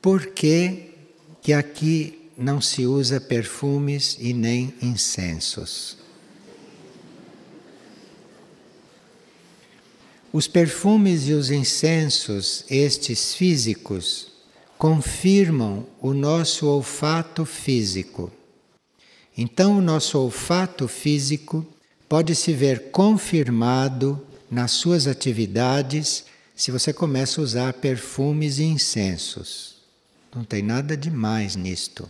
por que, que aqui não se usa perfumes e nem incensos? Os perfumes e os incensos, estes físicos, confirmam o nosso olfato físico. Então, o nosso olfato físico pode se ver confirmado nas suas atividades se você começa a usar perfumes e incensos. Não tem nada de mais nisto.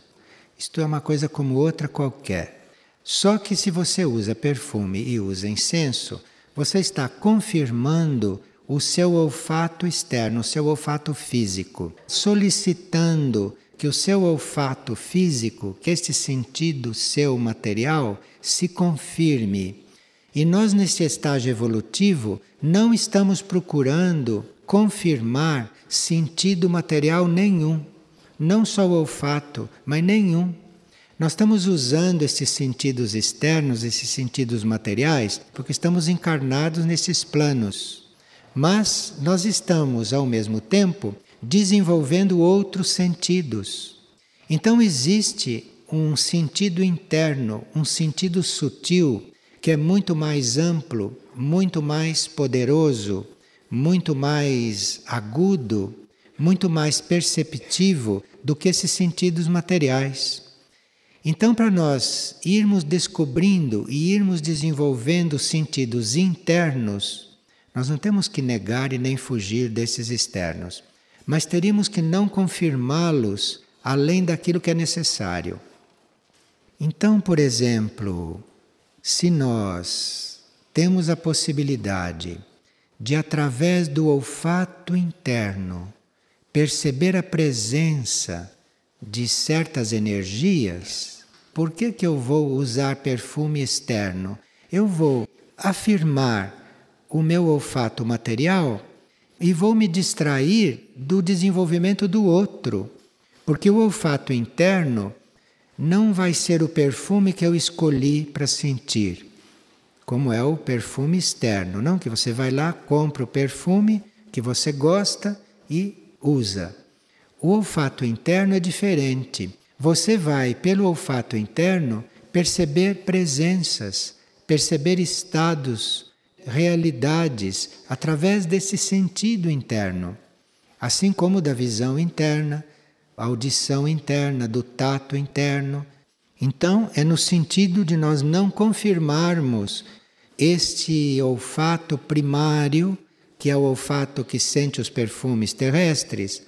Isto é uma coisa como outra qualquer. Só que se você usa perfume e usa incenso, você está confirmando o seu olfato externo, o seu olfato físico, solicitando que o seu olfato físico, que este sentido seu material, se confirme. E nós, nesse estágio evolutivo, não estamos procurando confirmar sentido material nenhum. Não só o olfato, mas nenhum. Nós estamos usando esses sentidos externos, esses sentidos materiais, porque estamos encarnados nesses planos. Mas nós estamos, ao mesmo tempo, desenvolvendo outros sentidos. Então existe um sentido interno, um sentido sutil, que é muito mais amplo, muito mais poderoso, muito mais agudo, muito mais perceptivo do que esses sentidos materiais. Então, para nós irmos descobrindo e irmos desenvolvendo sentidos internos, nós não temos que negar e nem fugir desses externos, mas teríamos que não confirmá-los além daquilo que é necessário. Então, por exemplo, se nós temos a possibilidade de, através do olfato interno, perceber a presença de certas energias, por que, que eu vou usar perfume externo? Eu vou afirmar o meu olfato material e vou me distrair do desenvolvimento do outro, porque o olfato interno não vai ser o perfume que eu escolhi para sentir, como é o perfume externo, não que você vai lá, compra o perfume que você gosta e usa. O olfato interno é diferente. Você vai, pelo olfato interno, perceber presenças, perceber estados, realidades, através desse sentido interno. Assim como da visão interna, audição interna, do tato interno. Então, é no sentido de nós não confirmarmos este olfato primário, que é o olfato que sente os perfumes terrestres,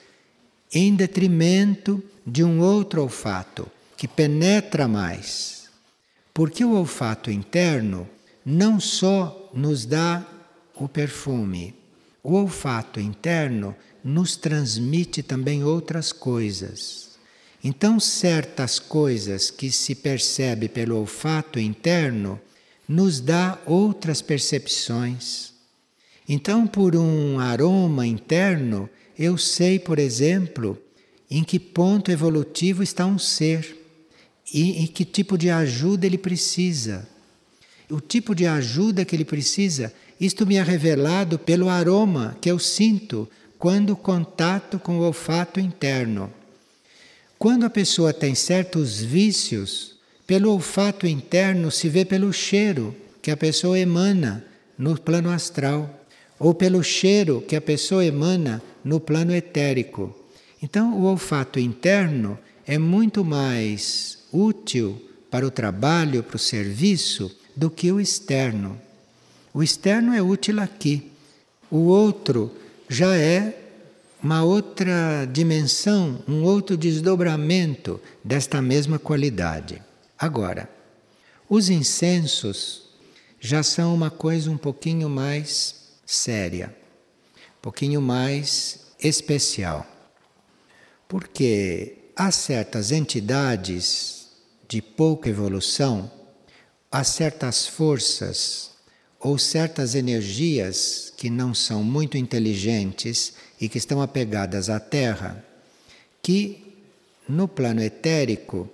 em detrimento de um outro olfato que penetra mais. Porque o olfato interno não só nos dá o perfume, o olfato interno nos transmite também outras coisas. Então, certas coisas que se percebe pelo olfato interno nos dá outras percepções. Então, por um aroma interno, eu sei, por exemplo, em que ponto evolutivo está um ser e em que tipo de ajuda ele precisa. O tipo de ajuda que ele precisa, isto me é revelado pelo aroma que eu sinto quando contato com o olfato interno. Quando a pessoa tem certos vícios, pelo olfato interno se vê pelo cheiro que a pessoa emana no plano astral, ou pelo cheiro que a pessoa emana no plano etérico. Então, o olfato interno é muito mais útil para o trabalho, para o serviço, do que o externo. O externo é útil aqui. O outro já é uma outra dimensão, um outro desdobramento desta mesma qualidade. Agora, os incensos já são uma coisa um pouquinho mais séria, um pouquinho mais especial. Porque há certas entidades de pouca evolução, há certas forças ou certas energias que não são muito inteligentes e que estão apegadas à Terra, que no plano etérico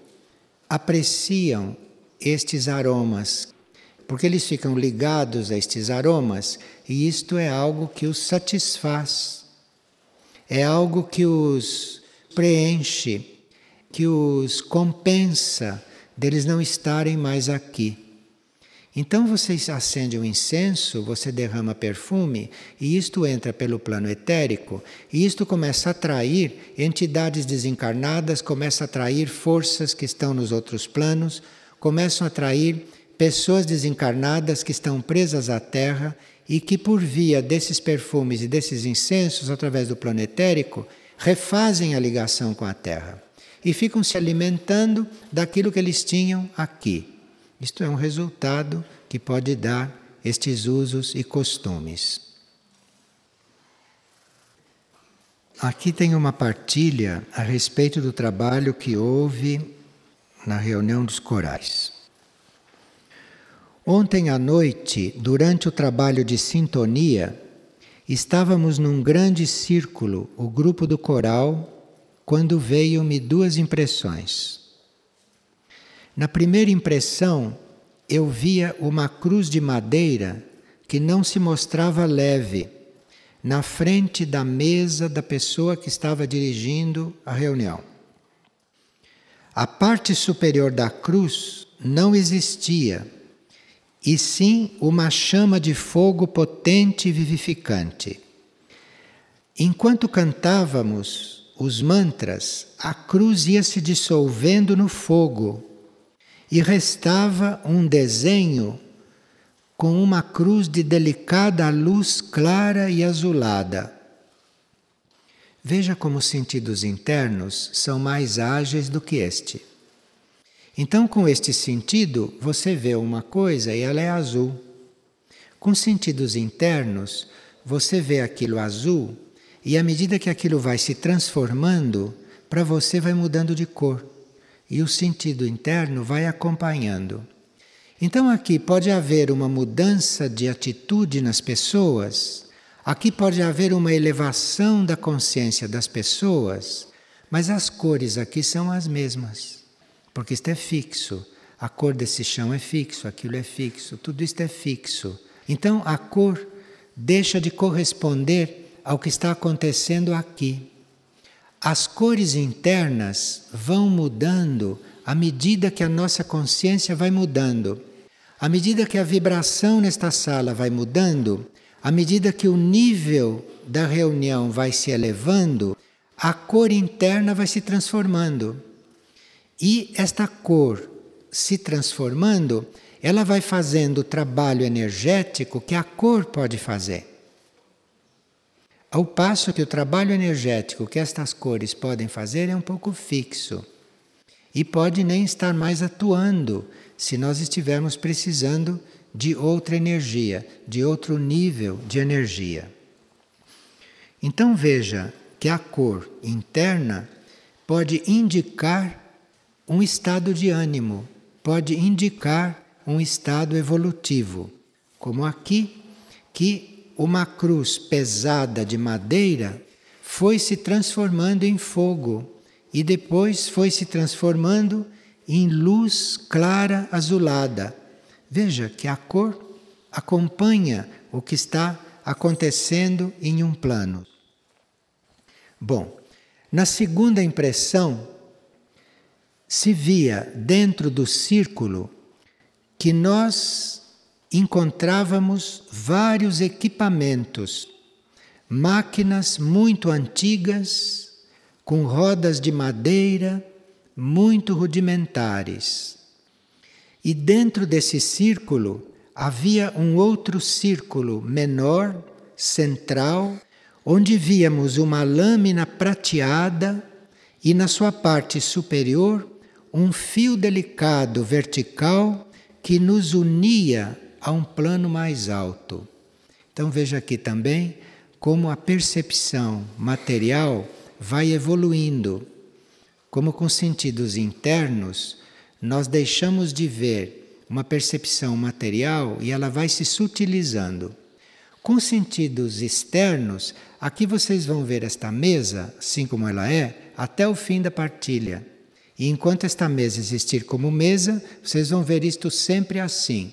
apreciam estes aromas, porque eles ficam ligados a estes aromas e isto é algo que os satisfaz é algo que os preenche, que os compensa deles não estarem mais aqui. Então você acende um incenso, você derrama perfume, e isto entra pelo plano etérico, e isto começa a atrair entidades desencarnadas, começa a atrair forças que estão nos outros planos, começam a atrair pessoas desencarnadas que estão presas à Terra e que, por via desses perfumes e desses incensos, através do plano etérico, refazem a ligação com a Terra e ficam se alimentando daquilo que eles tinham aqui. Isto é um resultado que pode dar estes usos e costumes. Aqui tem uma partilha a respeito do trabalho que houve na reunião dos corais. Ontem à noite, durante o trabalho de sintonia, estávamos num grande círculo, o grupo do coral, quando veio-me duas impressões. Na primeira impressão, eu via uma cruz de madeira que não se mostrava leve na frente da mesa da pessoa que estava dirigindo a reunião. A parte superior da cruz não existia, e sim uma chama de fogo potente e vivificante. Enquanto cantávamos, os mantras, a cruz ia se dissolvendo no fogo e restava um desenho com uma cruz de delicada luz clara e azulada. Veja como os sentidos internos são mais ágeis do que este. Então, com este sentido, você vê uma coisa e ela é azul. Com sentidos internos, você vê aquilo azul e à medida que aquilo vai se transformando, para você vai mudando de cor. E o sentido interno vai acompanhando. Então aqui pode haver uma mudança de atitude nas pessoas, aqui pode haver uma elevação da consciência das pessoas, mas as cores aqui são as mesmas, porque isto é fixo. A cor desse chão é fixo, aquilo é fixo, tudo isto é fixo. Então a cor deixa de corresponder ao que está acontecendo aqui. As cores internas vão mudando à medida que a nossa consciência vai mudando. À medida que a vibração nesta sala vai mudando, à medida que o nível da reunião vai se elevando, a cor interna vai se transformando. E esta cor se transformando, ela vai fazendo o trabalho energético que a cor pode fazer. Ao passo que o trabalho energético que estas cores podem fazer é um pouco fixo e pode nem estar mais atuando se nós estivermos precisando de outra energia, de outro nível de energia. Então veja que a cor interna pode indicar um estado de ânimo, pode indicar um estado evolutivo, como aqui que uma cruz pesada de madeira foi se transformando em fogo e depois foi se transformando em luz clara azulada. Veja que a cor acompanha o que está acontecendo em um plano. Bom, na segunda impressão, se via dentro do círculo que nós encontrávamos vários equipamentos, máquinas muito antigas, com rodas de madeira muito rudimentares. E dentro desse círculo havia um outro círculo menor, central, onde víamos uma lâmina prateada e na sua parte superior um fio delicado vertical que nos unia a um plano mais alto. Então veja aqui também como a percepção material vai evoluindo, como com sentidos internos nós deixamos de ver uma percepção material e ela vai se sutilizando. Com sentidos externos, aqui vocês vão ver esta mesa, assim como ela é, até o fim da partilha. E enquanto esta mesa existir como mesa, vocês vão ver isto sempre assim.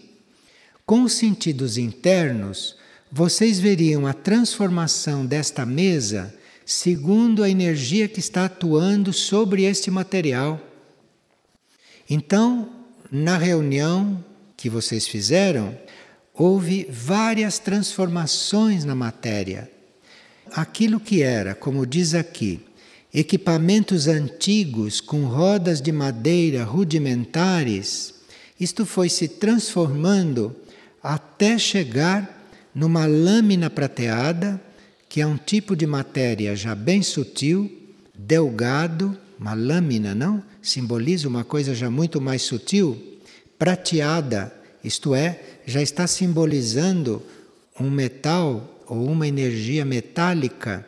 Com os sentidos internos, vocês veriam a transformação desta mesa segundo a energia que está atuando sobre este material. Então, na reunião que vocês fizeram, houve várias transformações na matéria. Aquilo que era, como diz aqui, equipamentos antigos com rodas de madeira rudimentares, isto foi se transformando até chegar numa lâmina prateada, que é um tipo de matéria já bem sutil, delgado, uma lâmina, não? Simboliza uma coisa já muito mais sutil, prateada, isto é, já está simbolizando um metal ou uma energia metálica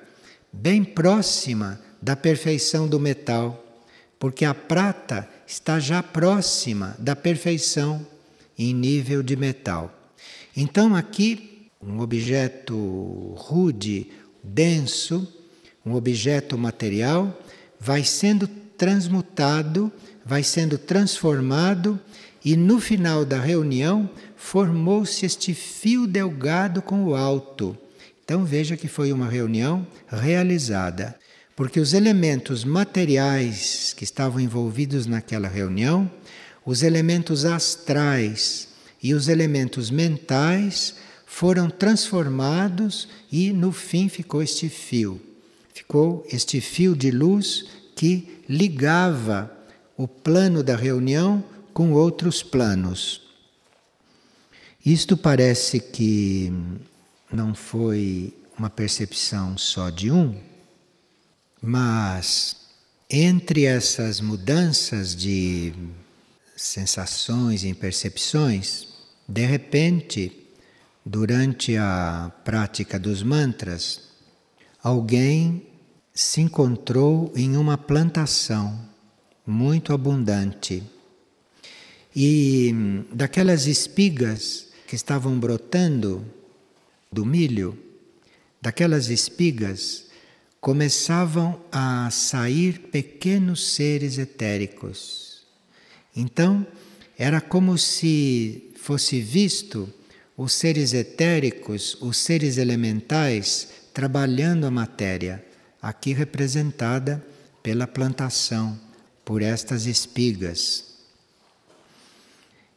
bem próxima da perfeição do metal, porque a prata está já próxima da perfeição em nível de metal. Então, aqui, um objeto rude, denso, um objeto material, vai sendo transmutado, vai sendo transformado, e no final da reunião formou-se este fio delgado com o alto. Então veja que foi uma reunião realizada porque os elementos materiais que estavam envolvidos naquela reunião, os elementos astrais e os elementos mentais foram transformados e no fim ficou este fio. Ficou este fio de luz que ligava o plano da reunião com outros planos. Isto parece que não foi uma percepção só de um, mas entre essas mudanças de sensações e percepções, de repente, durante a prática dos mantras, alguém se encontrou em uma plantação muito abundante. E daquelas espigas que estavam brotando do milho, daquelas espigas começavam a sair pequenos seres etéricos. Então, era como se fosse visto os seres etéricos, os seres elementais, trabalhando a matéria, aqui representada pela plantação, por estas espigas.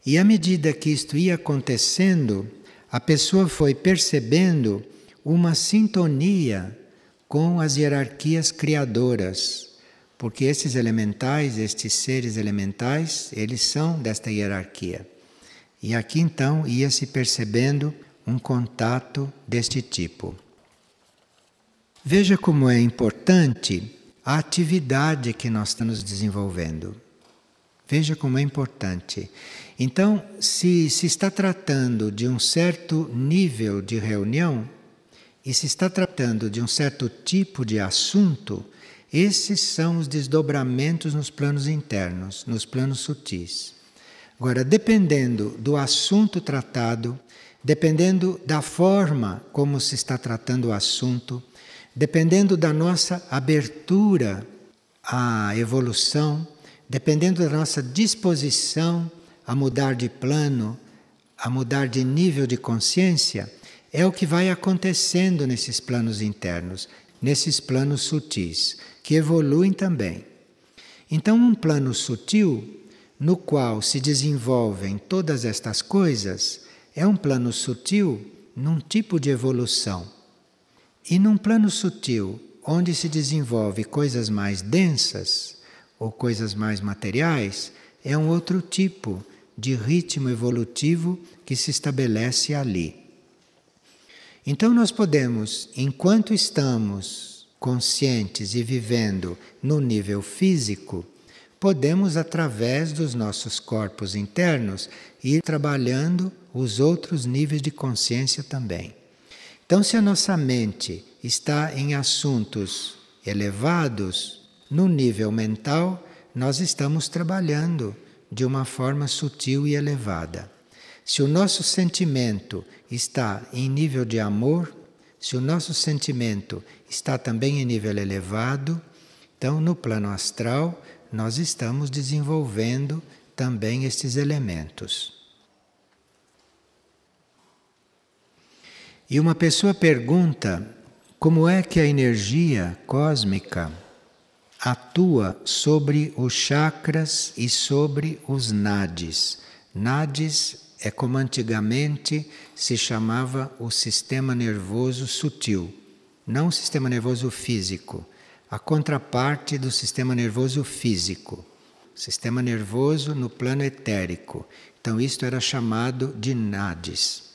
E à medida que isto ia acontecendo, a pessoa foi percebendo uma sintonia com as hierarquias criadoras, porque esses elementais, estes seres elementais, eles são desta hierarquia. E aqui então ia se percebendo um contato deste tipo. Veja como é importante a atividade que nós estamos desenvolvendo. Veja como é importante. Então, se se está tratando de um certo nível de reunião, e se está tratando de um certo tipo de assunto, esses são os desdobramentos nos planos internos, nos planos sutis. Agora, dependendo do assunto tratado, dependendo da forma como se está tratando o assunto, dependendo da nossa abertura à evolução, dependendo da nossa disposição a mudar de plano, a mudar de nível de consciência, é o que vai acontecendo nesses planos internos, nesses planos sutis, que evoluem também. Então, um plano sutil, no qual se desenvolvem todas estas coisas, é um plano sutil num tipo de evolução. E num plano sutil, onde se desenvolve coisas mais densas ou coisas mais materiais, é um outro tipo de ritmo evolutivo que se estabelece ali. Então, nós podemos, enquanto estamos conscientes e vivendo no nível físico, podemos, através dos nossos corpos internos, ir trabalhando os outros níveis de consciência também. Então, se a nossa mente está em assuntos elevados, no nível mental, nós estamos trabalhando de uma forma sutil e elevada. Se o nosso sentimento está em nível de amor, se o nosso sentimento está também em nível elevado, então no plano astral nós estamos desenvolvendo também estes elementos. E uma pessoa pergunta como é que a energia cósmica atua sobre os chakras e sobre os nadis. Nadis é como antigamente se chamava o sistema nervoso sutil, não o sistema nervoso físico, a contraparte do sistema nervoso físico, sistema nervoso no plano etérico. Então, isto era chamado de nadis.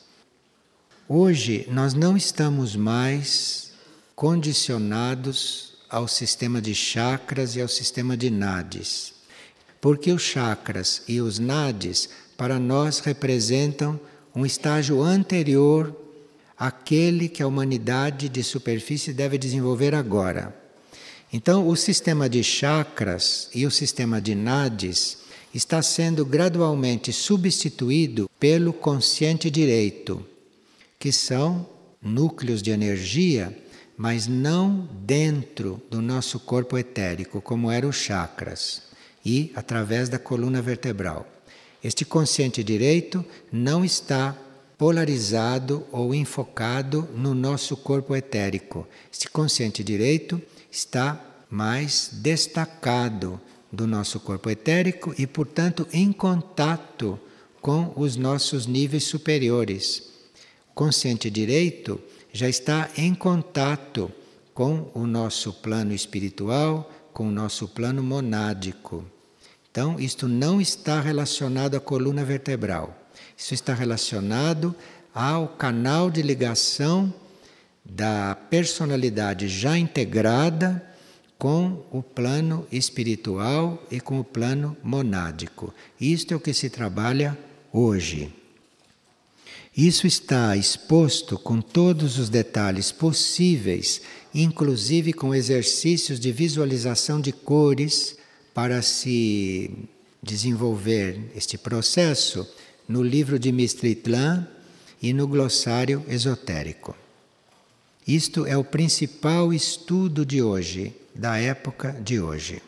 Hoje, nós não estamos mais condicionados ao sistema de chakras e ao sistema de nadis. Porque os chakras e os nadis, para nós, representam um estágio anterior àquele que a humanidade de superfície deve desenvolver agora. Então, o sistema de chakras e o sistema de nadis está sendo gradualmente substituído pelo consciente direito, que são núcleos de energia mas não dentro do nosso corpo etérico, como eram os chakras, e através da coluna vertebral. Este consciente direito não está polarizado ou enfocado no nosso corpo etérico. Este consciente direito está mais destacado do nosso corpo etérico e, portanto, em contato com os nossos níveis superiores. O consciente direito já está em contato com o nosso plano espiritual, com o nosso plano monádico. Então, isto não está relacionado à coluna vertebral. Isso está relacionado ao canal de ligação da personalidade já integrada com o plano espiritual e com o plano monádico. Isto é o que se trabalha hoje. Isso está exposto com todos os detalhes possíveis, inclusive com exercícios de visualização de cores para se desenvolver este processo no livro de Mistritlan e no glossário esotérico. Isto é o principal estudo de hoje, da época de hoje.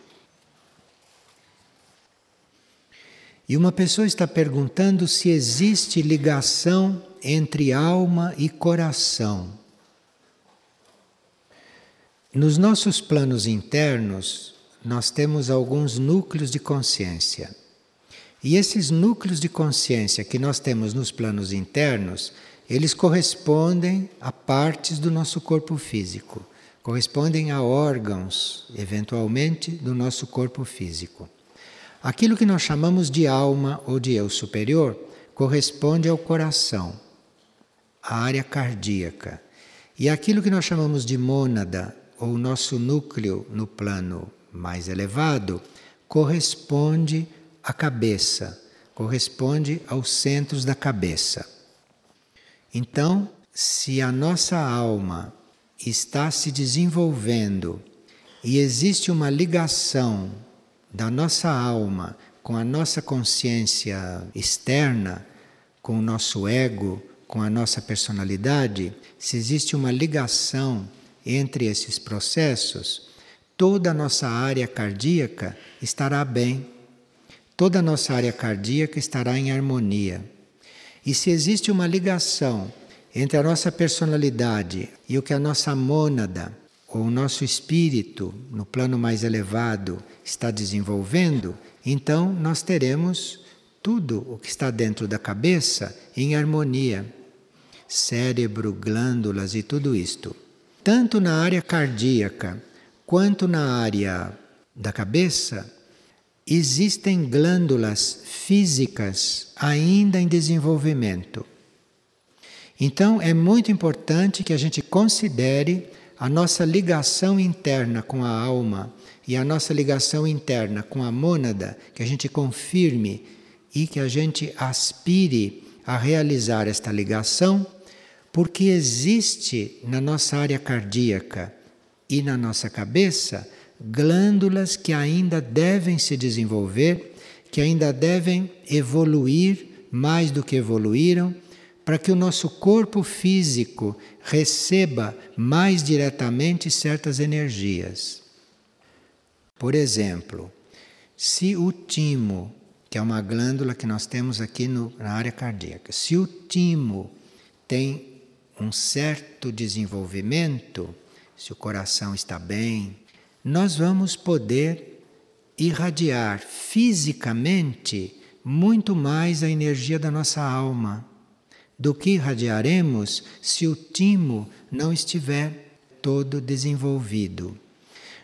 E uma pessoa está perguntando se existe ligação entre alma e coração. Nos nossos planos internos, nós temos alguns núcleos de consciência. E esses núcleos de consciência que nós temos nos planos internos, eles correspondem a partes do nosso corpo físico, correspondem a órgãos, eventualmente, do nosso corpo físico. Aquilo que nós chamamos de alma ou de eu superior corresponde ao coração, à área cardíaca. E aquilo que nós chamamos de mônada ou nosso núcleo no plano mais elevado corresponde à cabeça, corresponde aos centros da cabeça. Então, se a nossa alma está se desenvolvendo e existe uma ligação da nossa alma com a nossa consciência externa, com o nosso ego, com a nossa personalidade, se existe uma ligação entre esses processos, toda a nossa área cardíaca estará bem, toda a nossa área cardíaca estará em harmonia. E se existe uma ligação entre a nossa personalidade e o que a nossa mônada, ou o nosso espírito, no plano mais elevado, está desenvolvendo, então nós teremos tudo o que está dentro da cabeça em harmonia. Cérebro, glândulas e tudo isto. Tanto na área cardíaca quanto na área da cabeça, existem glândulas físicas ainda em desenvolvimento. Então é muito importante que a gente considere a nossa ligação interna com a alma e a nossa ligação interna com a mônada, que a gente confirme e que a gente aspire a realizar esta ligação, porque existe na nossa área cardíaca e na nossa cabeça glândulas que ainda devem se desenvolver, que ainda devem evoluir mais do que evoluíram para que o nosso corpo físico receba mais diretamente certas energias. Por exemplo, se o timo, que é uma glândula que nós temos aqui no, na área cardíaca, se o timo tem um certo desenvolvimento, se o coração está bem, nós vamos poder irradiar fisicamente muito mais a energia da nossa alma do que irradiaremos se o timo não estiver todo desenvolvido.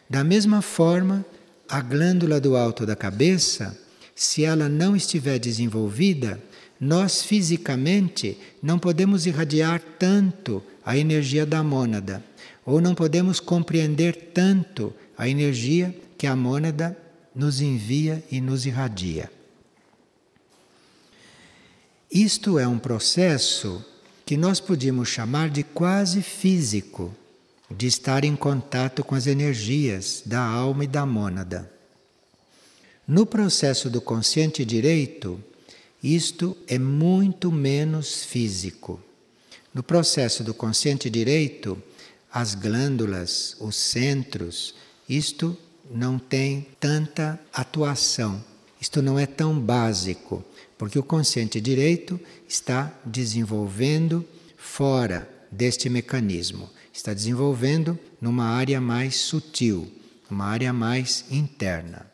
Da mesma forma, a glândula do alto da cabeça, se ela não estiver desenvolvida, nós fisicamente não podemos irradiar tanto a energia da mônada, ou não podemos compreender tanto a energia que a mônada nos envia e nos irradia. Isto é um processo que nós podíamos chamar de quase físico, de estar em contato com as energias da alma e da mônada. No processo do consciente direito, isto é muito menos físico. No processo do consciente direito, as glândulas, os centros, isto não tem tanta atuação, isto não é tão básico, porque o consciente direito está desenvolvendo fora deste mecanismo, está desenvolvendo numa área mais sutil, uma área mais interna.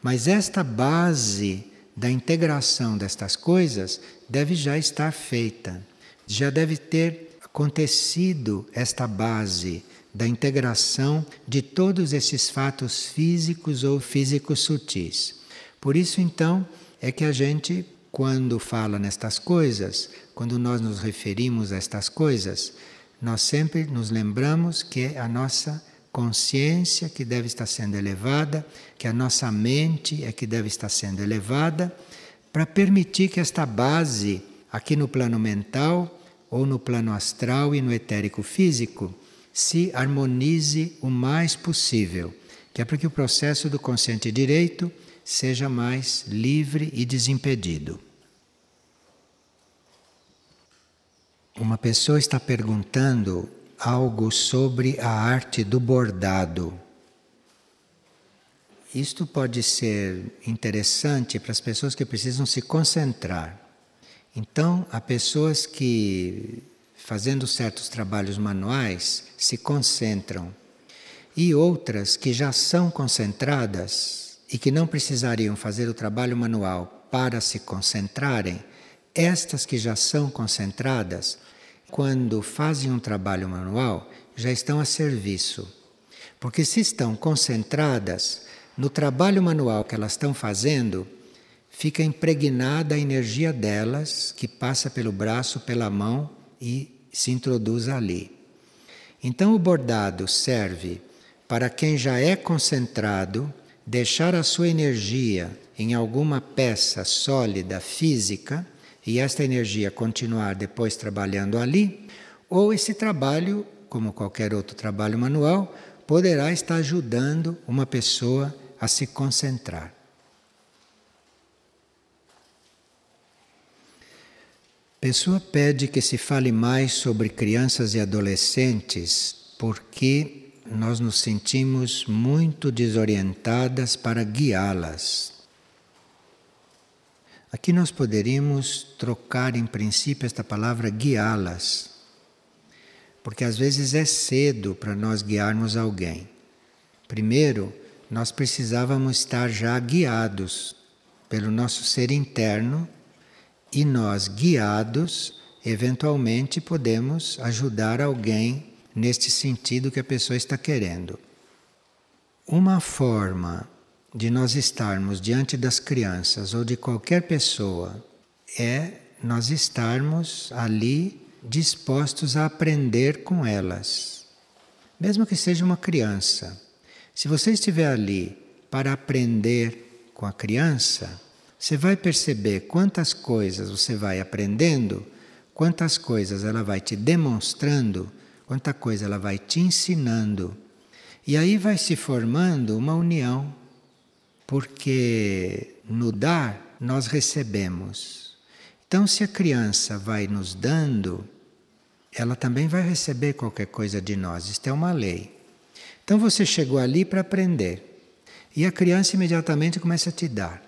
Mas esta base da integração destas coisas deve já estar feita já deve ter acontecido esta base da integração de todos esses fatos físicos ou físicos sutis. Por isso, então, é que a gente, quando fala nestas coisas, quando nós nos referimos a estas coisas, nós sempre nos lembramos que é a nossa consciência que deve estar sendo elevada, que a nossa mente é que deve estar sendo elevada, para permitir que esta base, aqui no plano mental, ou no plano astral e no etérico físico, se harmonize o mais possível, que é para que o processo do consciente direito seja mais livre e desimpedido. Uma pessoa está perguntando algo sobre a arte do bordado. Isto pode ser interessante para as pessoas que precisam se concentrar. Então, há pessoas que, fazendo certos trabalhos manuais, se concentram, e outras que já são concentradas e que não precisariam fazer o trabalho manual para se concentrarem, estas que já são concentradas, quando fazem um trabalho manual, já estão a serviço. Porque se estão concentradas no trabalho manual que elas estão fazendo, fica impregnada a energia delas, que passa pelo braço, pela mão e se introduz ali. Então, o bordado serve para quem já é concentrado deixar a sua energia em alguma peça sólida, física, e esta energia continuar depois trabalhando ali, ou esse trabalho, como qualquer outro trabalho manual, poderá estar ajudando uma pessoa a se concentrar. Pessoa pede que se fale mais sobre crianças e adolescentes porque nós nos sentimos muito desorientadas para guiá-las. Aqui nós poderíamos trocar em princípio esta palavra guiá-las, porque às vezes é cedo para nós guiarmos alguém. Primeiro, nós precisávamos estar já guiados pelo nosso ser interno e nós, guiados, eventualmente podemos ajudar alguém neste sentido que a pessoa está querendo. Uma forma de nós estarmos diante das crianças ou de qualquer pessoa é nós estarmos ali dispostos a aprender com elas. Mesmo que seja uma criança. Se você estiver ali para aprender com a criança, você vai perceber quantas coisas você vai aprendendo, quantas coisas ela vai te demonstrando, quanta coisa ela vai te ensinando. E aí vai se formando uma união, porque no dar nós recebemos. Então, se a criança vai nos dando, ela também vai receber qualquer coisa de nós. Isto é uma lei. Então, você chegou ali para aprender. E a criança imediatamente começa a te dar.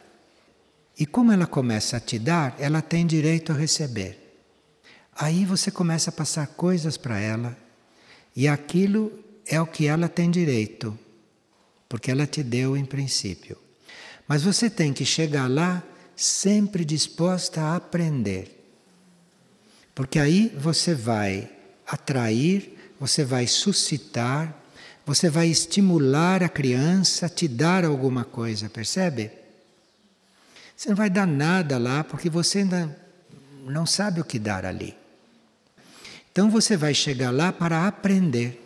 E como ela começa a te dar, ela tem direito a receber. Aí você começa a passar coisas para ela, e aquilo é o que ela tem direito, porque ela te deu em princípio. Mas você tem que chegar lá sempre disposta a aprender. Porque aí você vai atrair, você vai suscitar, você vai estimular a criança a te dar alguma coisa, percebe? Você não vai dar nada lá porque você ainda não sabe o que dar ali. Então você vai chegar lá para aprender.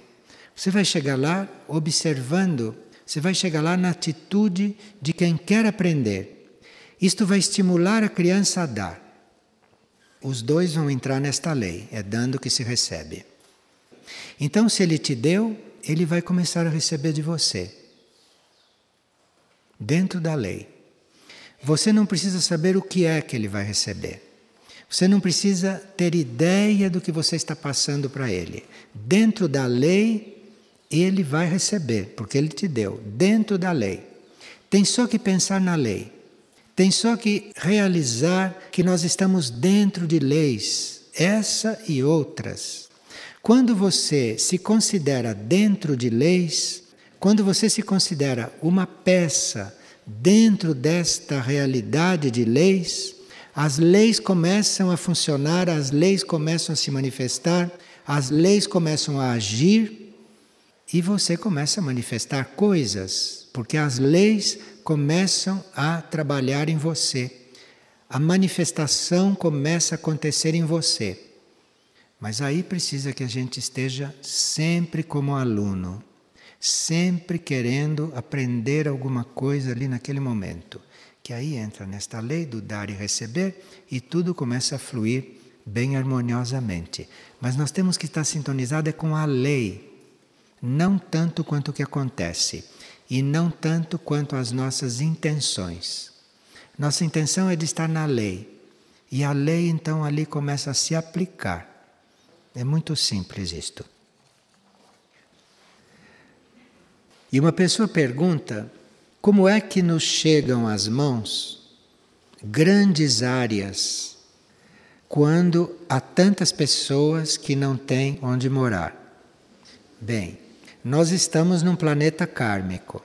Você vai chegar lá observando, você vai chegar lá na atitude de quem quer aprender. Isto vai estimular a criança a dar. Os dois vão entrar nesta lei, é dando que se recebe. Então, se ele te deu, ele vai começar a receber de você. Dentro da lei. Você não precisa saber o que é que ele vai receber. Você não precisa ter ideia do que você está passando para ele. Dentro da lei, ele vai receber, porque ele te deu. Dentro da lei. Tem só que pensar na lei. Tem só que realizar que nós estamos dentro de leis, essa e outras. Quando você se considera dentro de leis, quando você se considera uma peça dentro desta realidade de leis, as leis começam a funcionar, as leis começam a se manifestar, as leis começam a agir e você começa a manifestar coisas, porque as leis começam a trabalhar em você. A manifestação começa a acontecer em você. Mas aí precisa que a gente esteja sempre como aluno, sempre querendo aprender alguma coisa ali naquele momento que aí entra nesta lei do dar e receber e tudo começa a fluir bem harmoniosamente. Mas nós temos que estar sintonizados com a lei, não tanto quanto o que acontece e não tanto quanto as nossas intenções. Nossa intenção é de estar na lei e a lei então ali começa a se aplicar. É muito simples isto. E uma pessoa pergunta como é que nos chegam às mãos grandes áreas quando há tantas pessoas que não têm onde morar? Bem, nós estamos num planeta kármico.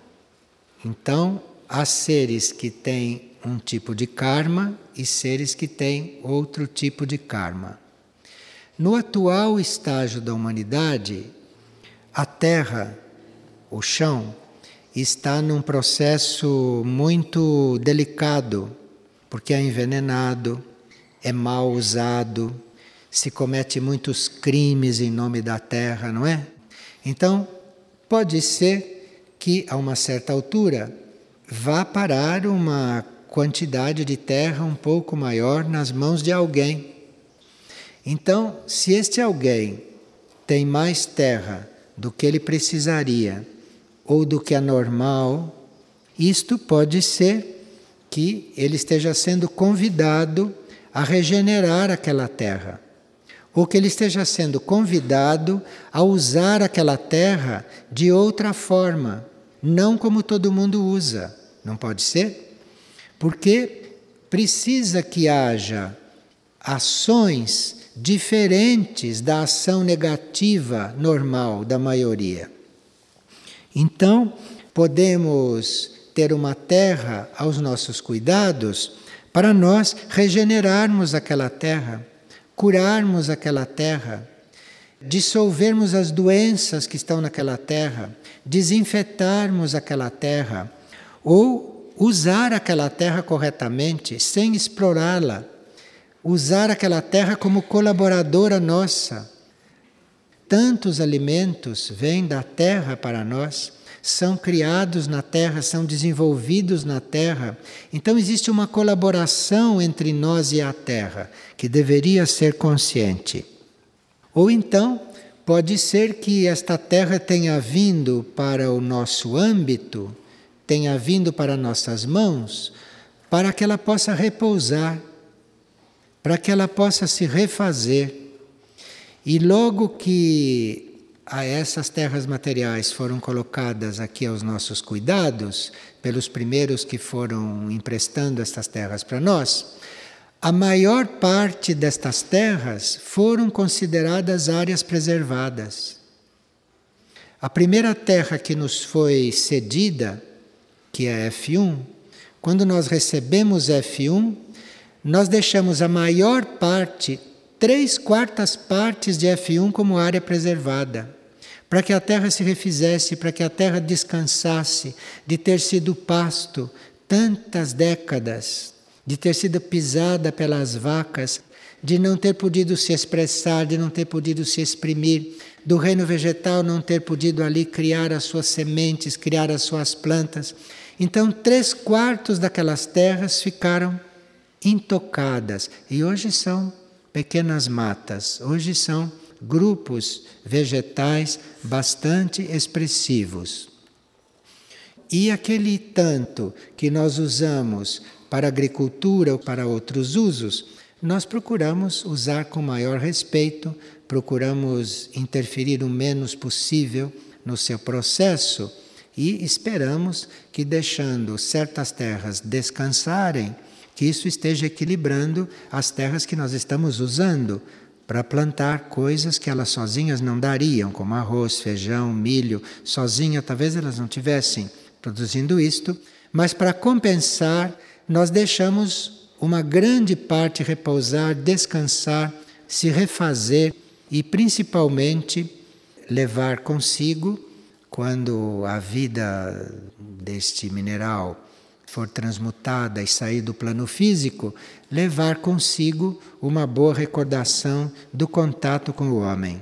Então, há seres que têm um tipo de karma e seres que têm outro tipo de karma. No atual estágio da humanidade, a Terra, o chão, está num processo muito delicado, porque é envenenado, é mal usado, se comete muitos crimes em nome da terra, não é? Então, pode ser que a uma certa altura vá parar uma quantidade de terra um pouco maior nas mãos de alguém. Então, se este alguém tem mais terra do que ele precisaria, ou do que é normal, isto pode ser que ele esteja sendo convidado a regenerar aquela terra, ou que ele esteja sendo convidado a usar aquela terra de outra forma, não como todo mundo usa. Não pode ser? Porque precisa que haja ações diferentes da ação negativa normal da maioria. Então, podemos ter uma terra aos nossos cuidados para nós regenerarmos aquela terra, curarmos aquela terra, dissolvermos as doenças que estão naquela terra, desinfetarmos aquela terra, ou usar aquela terra corretamente, sem explorá-la, usar aquela terra como colaboradora nossa Tantos alimentos vêm da terra para nós, são criados na terra, são desenvolvidos na terra. Então existe uma colaboração entre nós e a terra, que deveria ser consciente. Ou então, pode ser que esta terra tenha vindo para o nosso âmbito, tenha vindo para nossas mãos, para que ela possa repousar, para que ela possa se refazer e logo que essas terras materiais foram colocadas aqui aos nossos cuidados, pelos primeiros que foram emprestando estas terras para nós, a maior parte destas terras foram consideradas áreas preservadas. A primeira terra que nos foi cedida, que é F1, quando nós recebemos F1, nós deixamos a maior parte, três quartas partes de F1 como área preservada, para que a terra se refizesse, para que a terra descansasse de ter sido pasto tantas décadas, de ter sido pisada pelas vacas, de não ter podido se expressar, de não ter podido se exprimir, do reino vegetal não ter podido ali criar as suas sementes, criar as suas plantas. Então, três quartos daquelas terras ficaram intocadas e hoje são pequenas matas, hoje são grupos vegetais bastante expressivos. E aquele tanto que nós usamos para agricultura ou para outros usos, nós procuramos usar com maior respeito, procuramos interferir o menos possível no seu processo e esperamos que, deixando certas terras descansarem, que isso esteja equilibrando as terras que nós estamos usando para plantar coisas que elas sozinhas não dariam, como arroz, feijão, milho, sozinha talvez elas não tivessem produzindo isto, mas para compensar, nós deixamos uma grande parte repousar, descansar, se refazer e principalmente levar consigo, quando a vida deste mineral for transmutada e sair do plano físico, levar consigo uma boa recordação do contato com o homem.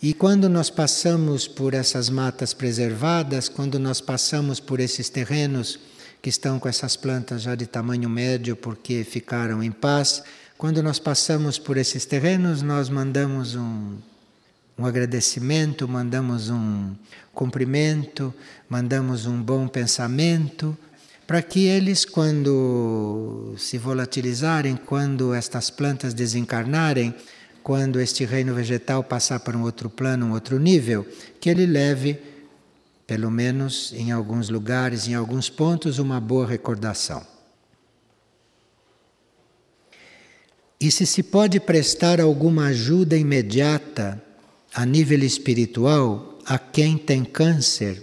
E quando nós passamos por essas matas preservadas, quando nós passamos por esses terrenos que estão com essas plantas já de tamanho médio porque ficaram em paz, quando nós passamos por esses terrenos, nós mandamos um, um agradecimento, mandamos um cumprimento, mandamos um bom pensamento, para que eles, quando se volatilizarem, quando estas plantas desencarnarem, quando este reino vegetal passar para um outro plano, um outro nível, que ele leve, pelo menos em alguns lugares, em alguns pontos, uma boa recordação. E se se pode prestar alguma ajuda imediata a nível espiritual a quem tem câncer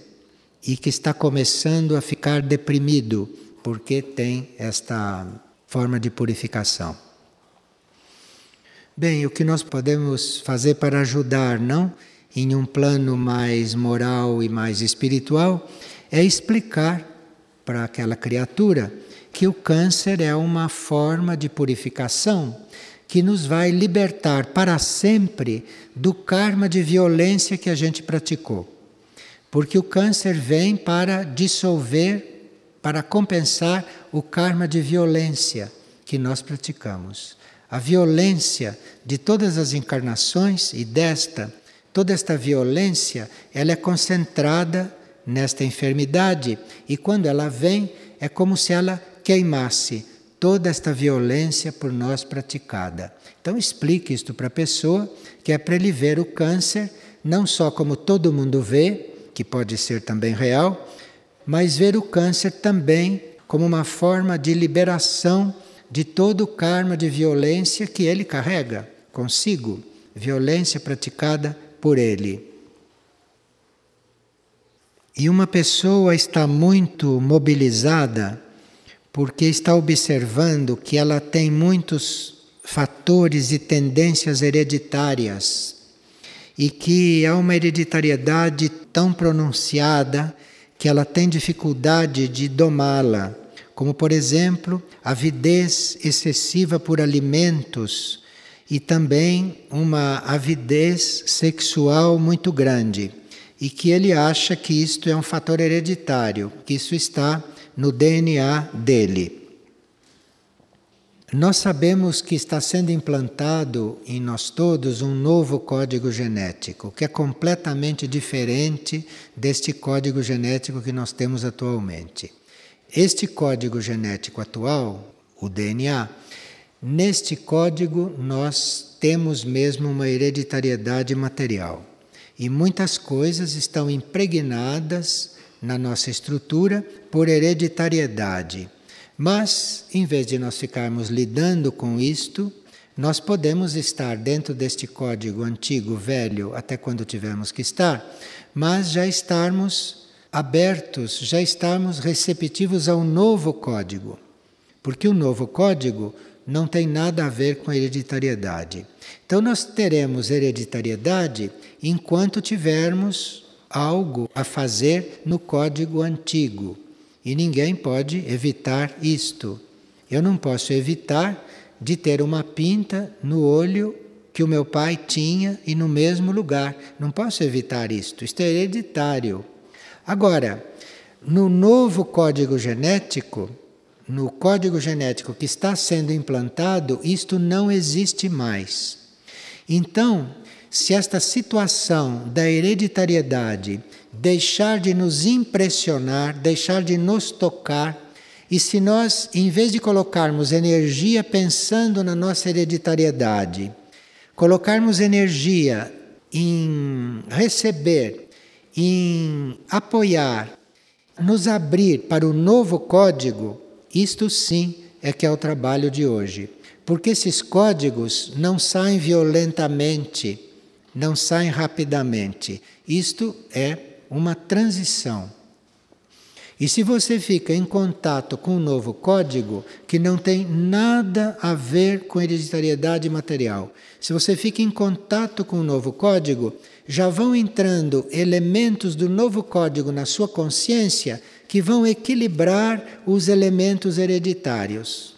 e que está começando a ficar deprimido porque tem esta forma de purificação. Bem, o que nós podemos fazer para ajudar, não? Em um plano mais moral e mais espiritual, é explicar para aquela criatura que o câncer é uma forma de purificação que nos vai libertar para sempre do karma de violência que a gente praticou. Porque o câncer vem para dissolver, para compensar o karma de violência que nós praticamos a violência de todas as encarnações e desta, toda esta violência, ela é concentrada nesta enfermidade e quando ela vem é como se ela queimasse toda esta violência por nós praticada. Então explique isto para a pessoa, que é para ele ver o câncer não só como todo mundo vê, que pode ser também real, mas ver o câncer também como uma forma de liberação de todo o karma de violência que ele carrega consigo, violência praticada por ele. E uma pessoa está muito mobilizada porque está observando que ela tem muitos fatores e tendências hereditárias e que há uma hereditariedade tão pronunciada que ela tem dificuldade de domá-la como por exemplo avidez excessiva por alimentos e também uma avidez sexual muito grande. E que ele acha que isto é um fator hereditário, que isso está no DNA dele. Nós sabemos que está sendo implantado em nós todos um novo código genético, que é completamente diferente deste código genético que nós temos atualmente. Este código genético atual, o DNA, neste código nós temos mesmo uma hereditariedade material. E muitas coisas estão impregnadas na nossa estrutura por hereditariedade. Mas, em vez de nós ficarmos lidando com isto, Nós podemos estar dentro deste código antigo, velho, até quando tivermos que estar, mas já estarmos abertos, já estarmos receptivos ao novo código. Porque o novo código não tem nada a ver com hereditariedade. Então, nós teremos hereditariedade enquanto tivermos algo a fazer no código antigo. E ninguém pode evitar isto. Eu não posso evitar de ter uma pinta no olho que o meu pai tinha e no mesmo lugar. Não posso evitar isto, isto é hereditário. Agora, no novo código genético, no código genético que está sendo implantado, isto não existe mais. Então, se esta situação da hereditariedade deixar de nos impressionar, deixar de nos tocar, e se nós, em vez de colocarmos energia pensando na nossa hereditariedade, colocarmos energia em receber, em apoiar, nos abrir para o novo código, isto sim é que é o trabalho de hoje. Porque esses códigos não saem violentamente, não saem rapidamente. Isto é uma transição. E se você fica em contato com um novo código que não tem nada a ver com hereditariedade material, se você fica em contato com um novo código, já vão entrando elementos do novo código na sua consciência que vão equilibrar os elementos hereditários.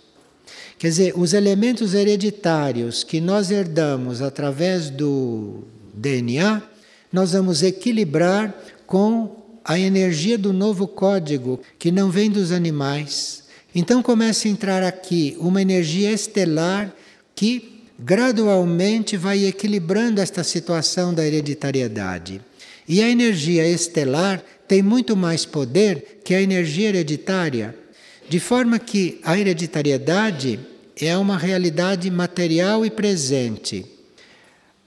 Quer dizer, os elementos hereditários que nós herdamos através do DNA, nós vamos equilibrar com a energia do novo código que não vem dos animais. Então começa a entrar aqui uma energia estelar que gradualmente vai equilibrando esta situação da hereditariedade. E a energia estelar tem muito mais poder que a energia hereditária, de forma que a hereditariedade é uma realidade material e presente.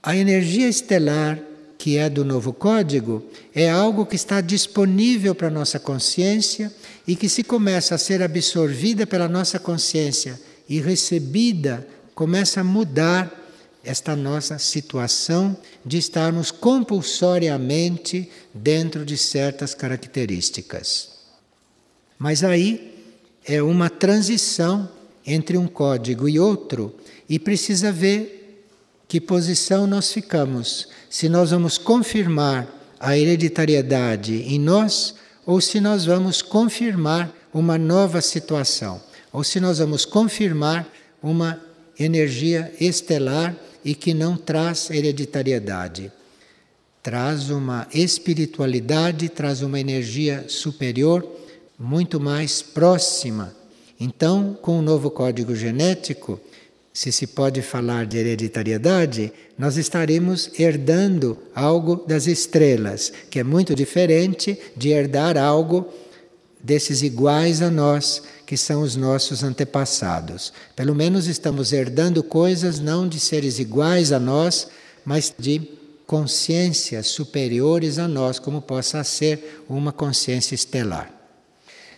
A energia estelar que é do novo código, é algo que está disponível para a nossa consciência e que, se começa a ser absorvida pela nossa consciência e recebida, começa a mudar esta nossa situação de estarmos compulsoriamente dentro de certas características. Mas aí é uma transição entre um código e outro e precisa ver que posição nós ficamos se nós vamos confirmar a hereditariedade em nós ou se nós vamos confirmar uma nova situação, ou se nós vamos confirmar uma energia estelar e que não traz hereditariedade. Traz uma espiritualidade, traz uma energia superior, muito mais próxima. Então, com o novo código genético, se se pode falar de hereditariedade, nós estaremos herdando algo das estrelas, que é muito diferente de herdar algo desses iguais a nós, que são os nossos antepassados. Pelo menos estamos herdando coisas não de seres iguais a nós, mas de consciências superiores a nós, como possa ser uma consciência estelar.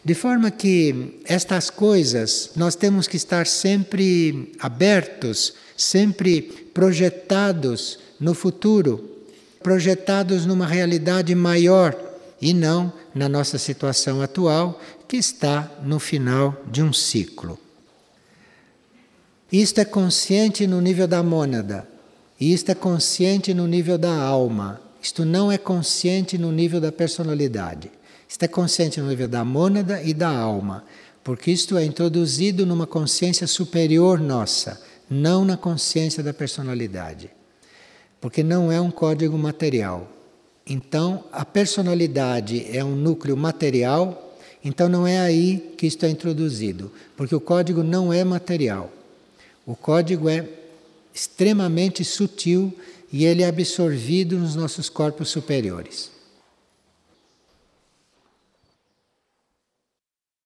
De forma que estas coisas nós temos que estar sempre abertos, sempre projetados no futuro, projetados numa realidade maior e não na nossa situação atual, que está no final de um ciclo. Isto é consciente no nível da mônada, e isto é consciente no nível da alma. Isto não é consciente no nível da personalidade. Está consciente no nível da mônada e da alma, porque isto é introduzido numa consciência superior nossa, não na consciência da personalidade. Porque não é um código material. Então, a personalidade é um núcleo material, então não é aí que isto é introduzido, porque o código não é material. O código é extremamente sutil e ele é absorvido nos nossos corpos superiores.